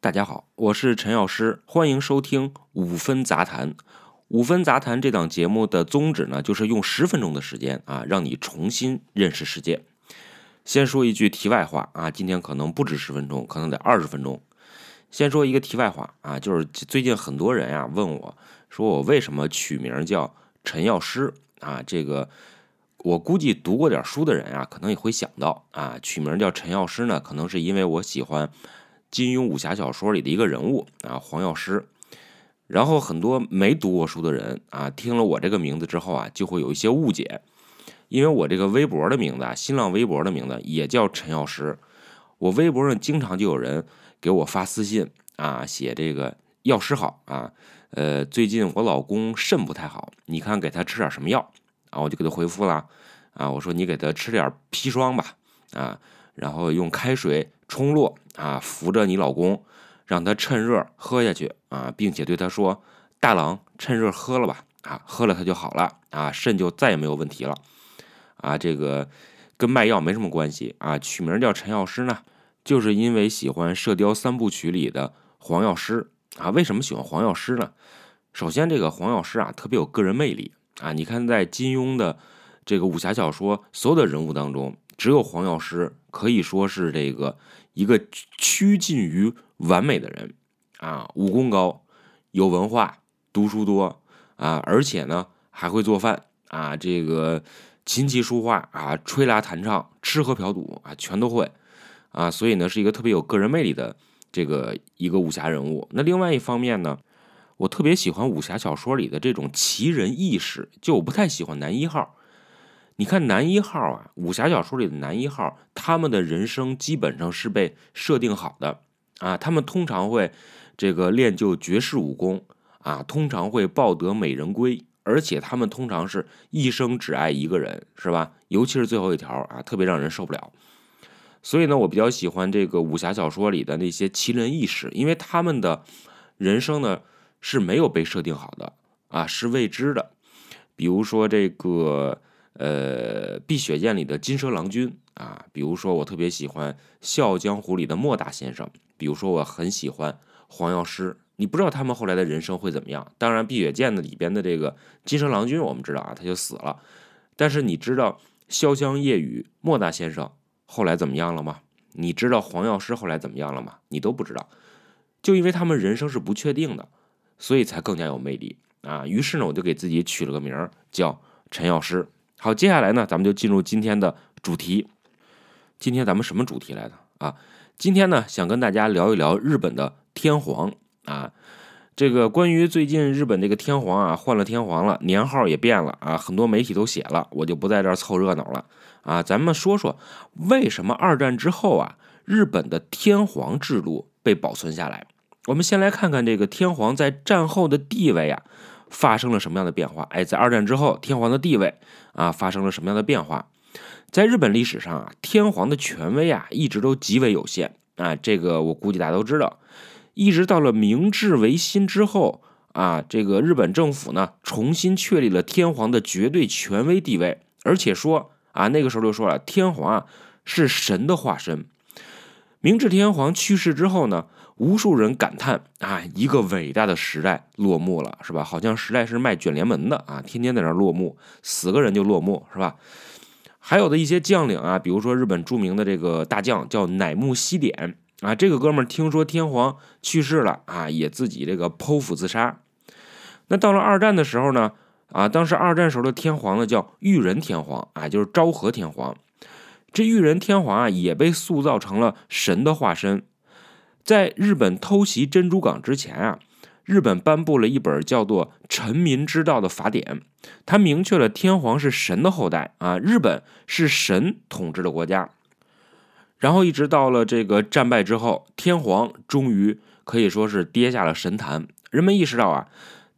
大家好，我是陈药师，欢迎收听五分杂谈。五分杂谈这档节目的宗旨呢，就是用十分钟的时间啊，让你重新认识世界。先说一句题外话啊，今天可能不止十分钟，可能得二十分钟。先说一个题外话啊，就是最近很多人呀问我，说我为什么取名叫陈药师啊？这个我估计读过点书的人啊，可能也会想到啊，取名叫陈药师呢，可能是因为我喜欢。金庸武侠小说里的一个人物啊，黄药师。然后很多没读过书的人啊，听了我这个名字之后啊，就会有一些误解，因为我这个微博的名字啊，新浪微博的名字也叫陈药师。我微博上经常就有人给我发私信啊，写这个药师好啊，呃，最近我老公肾不太好，你看给他吃点什么药啊？我就给他回复了啊，我说你给他吃点砒霜吧啊，然后用开水。冲落啊，扶着你老公，让他趁热喝下去啊，并且对他说：“大郎，趁热喝了吧，啊，喝了他就好了啊，肾就再也没有问题了啊。”这个跟卖药没什么关系啊。取名叫陈药师呢，就是因为喜欢《射雕三部曲》里的黄药师啊。为什么喜欢黄药师呢？首先，这个黄药师啊，特别有个人魅力啊。你看，在金庸的这个武侠小说所有的人物当中，只有黄药师可以说是这个。一个趋近于完美的人啊，武功高，有文化，读书多啊，而且呢还会做饭啊，这个琴棋书画啊，吹拉弹唱，吃喝嫖赌啊，全都会啊，所以呢是一个特别有个人魅力的这个一个武侠人物。那另外一方面呢，我特别喜欢武侠小说里的这种奇人异事，就我不太喜欢男一号。你看男一号啊，武侠小说里的男一号，他们的人生基本上是被设定好的啊。他们通常会这个练就绝世武功啊，通常会抱得美人归，而且他们通常是一生只爱一个人，是吧？尤其是最后一条啊，特别让人受不了。所以呢，我比较喜欢这个武侠小说里的那些奇人异事，因为他们的人生呢是没有被设定好的啊，是未知的。比如说这个。呃，《碧血剑》里的金蛇郎君啊，比如说我特别喜欢《笑傲江湖》里的莫大先生，比如说我很喜欢黄药师。你不知道他们后来的人生会怎么样。当然，《碧血剑》的里边的这个金蛇郎君，我们知道啊，他就死了。但是你知道《潇湘夜雨》莫大先生后来怎么样了吗？你知道黄药师后来怎么样了吗？你都不知道。就因为他们人生是不确定的，所以才更加有魅力啊。于是呢，我就给自己取了个名儿叫陈药师。好，接下来呢，咱们就进入今天的主题。今天咱们什么主题来的啊？今天呢，想跟大家聊一聊日本的天皇啊。这个关于最近日本这个天皇啊，换了天皇了，年号也变了啊，很多媒体都写了，我就不在这儿凑热闹了啊。咱们说说为什么二战之后啊，日本的天皇制度被保存下来。我们先来看看这个天皇在战后的地位啊。发生了什么样的变化？哎，在二战之后，天皇的地位啊发生了什么样的变化？在日本历史上啊，天皇的权威啊一直都极为有限啊，这个我估计大家都知道。一直到了明治维新之后啊，这个日本政府呢重新确立了天皇的绝对权威地位，而且说啊，那个时候就说了，天皇啊是神的化身。明治天皇去世之后呢？无数人感叹啊，一个伟大的时代落幕了，是吧？好像时代是卖卷帘门的啊，天天在那落幕，死个人就落幕，是吧？还有的一些将领啊，比如说日本著名的这个大将叫乃木希典啊，这个哥们儿听说天皇去世了啊，也自己这个剖腹自杀。那到了二战的时候呢，啊，当时二战时候的天皇呢叫裕仁天皇啊，就是昭和天皇。这裕仁天皇啊，也被塑造成了神的化身。在日本偷袭珍珠港之前啊，日本颁布了一本叫做《臣民之道》的法典，它明确了天皇是神的后代啊，日本是神统治的国家。然后一直到了这个战败之后，天皇终于可以说是跌下了神坛，人们意识到啊，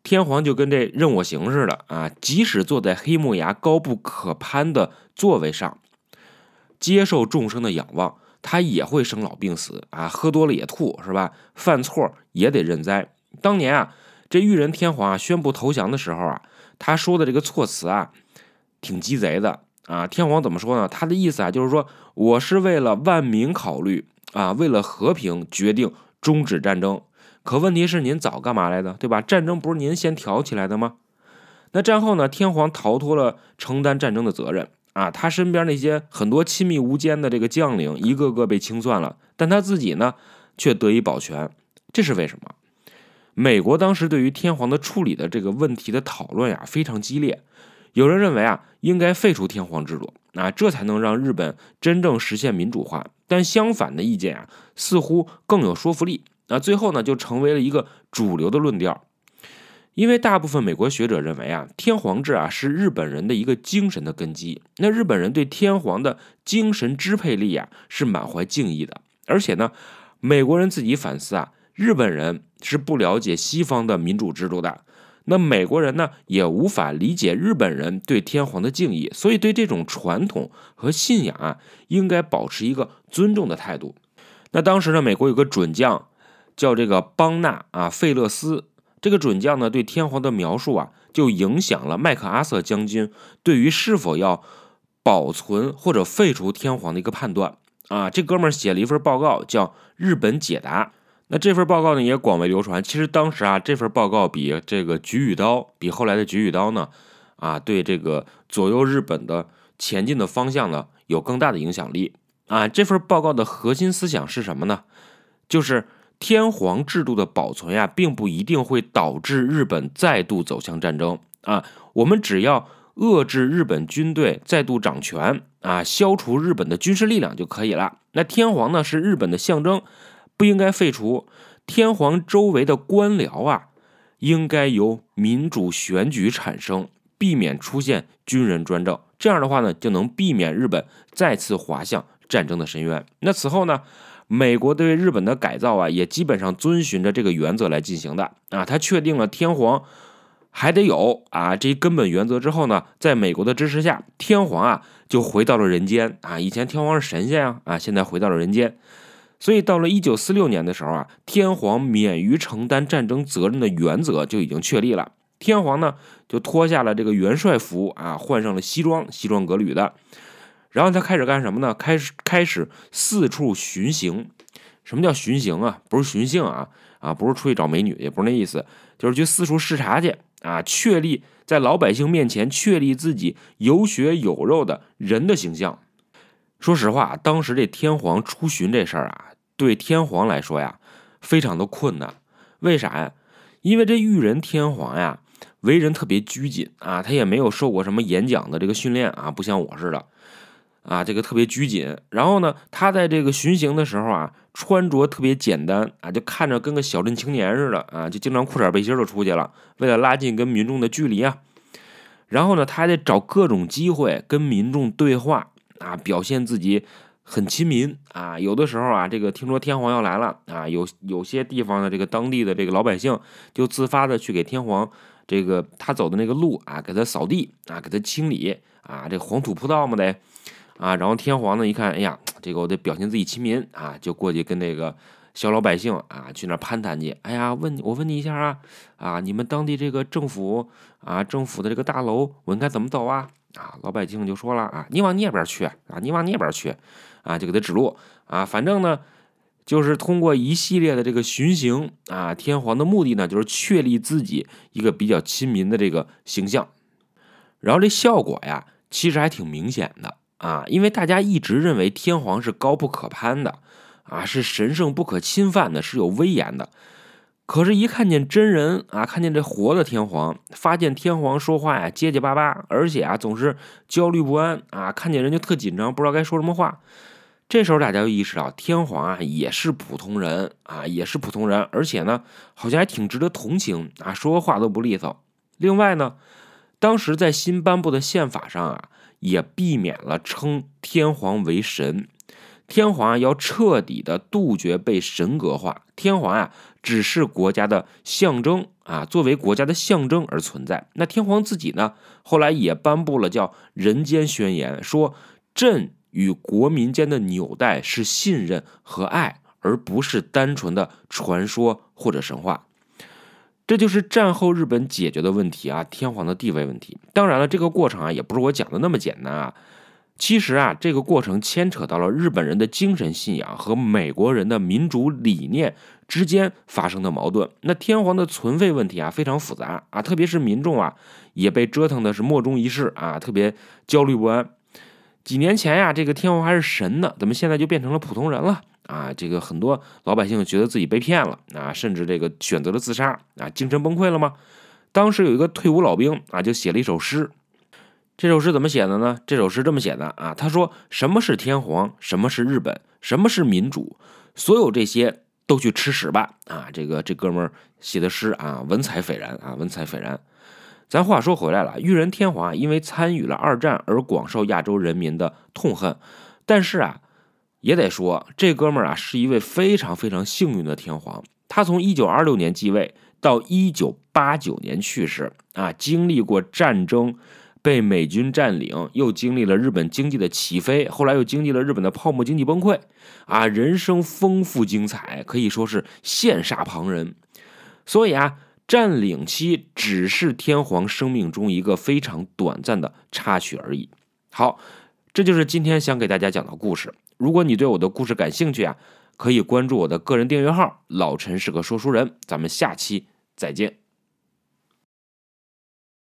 天皇就跟这任我行似的啊，即使坐在黑木崖高不可攀的座位上，接受众生的仰望。他也会生老病死啊，喝多了也吐，是吧？犯错也得认栽。当年啊，这裕仁天皇啊宣布投降的时候啊，他说的这个措辞啊，挺鸡贼的啊。天皇怎么说呢？他的意思啊，就是说我是为了万民考虑啊，为了和平决定终止战争。可问题是，您早干嘛来的，对吧？战争不是您先挑起来的吗？那战后呢？天皇逃脱了承担战争的责任啊，他身边那些很多亲密无间的这个将领，一个个被清算了，但他自己呢，却得以保全。这是为什么？美国当时对于天皇的处理的这个问题的讨论呀，非常激烈。有人认为啊，应该废除天皇制度啊，这才能让日本真正实现民主化。但相反的意见啊，似乎更有说服力。那最后呢，就成为了一个主流的论调。因为大部分美国学者认为啊，天皇制啊是日本人的一个精神的根基。那日本人对天皇的精神支配力啊是满怀敬意的。而且呢，美国人自己反思啊，日本人是不了解西方的民主制度的。那美国人呢也无法理解日本人对天皇的敬意，所以对这种传统和信仰啊，应该保持一个尊重的态度。那当时呢，美国有个准将叫这个邦纳啊费勒斯。这个准将呢，对天皇的描述啊，就影响了麦克阿瑟将军对于是否要保存或者废除天皇的一个判断啊。这哥们儿写了一份报告，叫《日本解答》。那这份报告呢，也广为流传。其实当时啊，这份报告比这个《菊与刀》，比后来的《菊与刀》呢，啊，对这个左右日本的前进的方向呢，有更大的影响力啊。这份报告的核心思想是什么呢？就是。天皇制度的保存呀，并不一定会导致日本再度走向战争啊。我们只要遏制日本军队再度掌权啊，消除日本的军事力量就可以了。那天皇呢，是日本的象征，不应该废除。天皇周围的官僚啊，应该由民主选举产生，避免出现军人专政。这样的话呢，就能避免日本再次滑向战争的深渊。那此后呢？美国对日本的改造啊，也基本上遵循着这个原则来进行的啊。他确定了天皇还得有啊这一根本原则之后呢，在美国的支持下，天皇啊就回到了人间啊。以前天皇是神仙啊啊，现在回到了人间。所以到了一九四六年的时候啊，天皇免于承担战争责任的原则就已经确立了。天皇呢就脱下了这个元帅服啊，换上了西装，西装革履的。然后他开始干什么呢？开始开始四处巡行。什么叫巡行啊？不是寻衅啊啊，不是出去找美女，也不是那意思，就是去四处视察去啊，确立在老百姓面前确立自己有血有肉的人的形象。说实话，当时这天皇出巡这事儿啊，对天皇来说呀，非常的困难。为啥呀？因为这裕仁天皇呀，为人特别拘谨啊，他也没有受过什么演讲的这个训练啊，不像我似的。啊，这个特别拘谨。然后呢，他在这个巡行的时候啊，穿着特别简单啊，就看着跟个小镇青年似的啊，就经常裤衩背心就出去了，为了拉近跟民众的距离啊。然后呢，他还得找各种机会跟民众对话啊，表现自己很亲民啊。有的时候啊，这个听说天皇要来了啊，有有些地方的这个当地的这个老百姓就自发的去给天皇这个他走的那个路啊，给他扫地啊，给他清理啊，这黄土铺道嘛得。啊，然后天皇呢一看，哎呀，这个我得表现自己亲民啊，就过去跟那个小老百姓啊去那攀谈去。哎呀，问我问你一下啊，啊，你们当地这个政府啊，政府的这个大楼我应该怎么走啊？啊，老百姓就说了啊，你往那边去啊，你往那边去啊，就给他指路啊。反正呢，就是通过一系列的这个巡行啊，天皇的目的呢，就是确立自己一个比较亲民的这个形象。然后这效果呀，其实还挺明显的。啊，因为大家一直认为天皇是高不可攀的，啊，是神圣不可侵犯的，是有威严的。可是，一看见真人啊，看见这活的天皇，发现天皇说话呀结结巴巴，而且啊总是焦虑不安啊，看见人就特紧张，不知道该说什么话。这时候大家就意识到，天皇啊也是普通人啊，也是普通人，而且呢，好像还挺值得同情啊，说话都不利索。另外呢，当时在新颁布的宪法上啊。也避免了称天皇为神，天皇要彻底的杜绝被神格化。天皇啊，只是国家的象征啊，作为国家的象征而存在。那天皇自己呢，后来也颁布了叫《人间宣言》，说朕与国民间的纽带是信任和爱，而不是单纯的传说或者神话。这就是战后日本解决的问题啊，天皇的地位问题。当然了，这个过程啊，也不是我讲的那么简单啊。其实啊，这个过程牵扯到了日本人的精神信仰和美国人的民主理念之间发生的矛盾。那天皇的存废问题啊，非常复杂啊，特别是民众啊，也被折腾的是莫衷一是啊，特别焦虑不安。几年前呀，这个天皇还是神呢，怎么现在就变成了普通人了啊？这个很多老百姓觉得自己被骗了啊，甚至这个选择了自杀啊，精神崩溃了吗？当时有一个退伍老兵啊，就写了一首诗。这首诗怎么写的呢？这首诗这么写的啊，他说：“什么是天皇？什么是日本？什么是民主？所有这些都去吃屎吧！”啊，这个这哥们儿写的诗啊，文采斐然啊，文采斐然。咱话说回来了，裕仁天皇啊，因为参与了二战而广受亚洲人民的痛恨，但是啊，也得说这哥们儿啊是一位非常非常幸运的天皇。他从一九二六年继位到一九八九年去世啊，经历过战争。被美军占领，又经历了日本经济的起飞，后来又经历了日本的泡沫经济崩溃，啊，人生丰富精彩，可以说是羡煞旁人。所以啊，占领期只是天皇生命中一个非常短暂的插曲而已。好，这就是今天想给大家讲的故事。如果你对我的故事感兴趣啊，可以关注我的个人订阅号“老陈是个说书人”。咱们下期再见。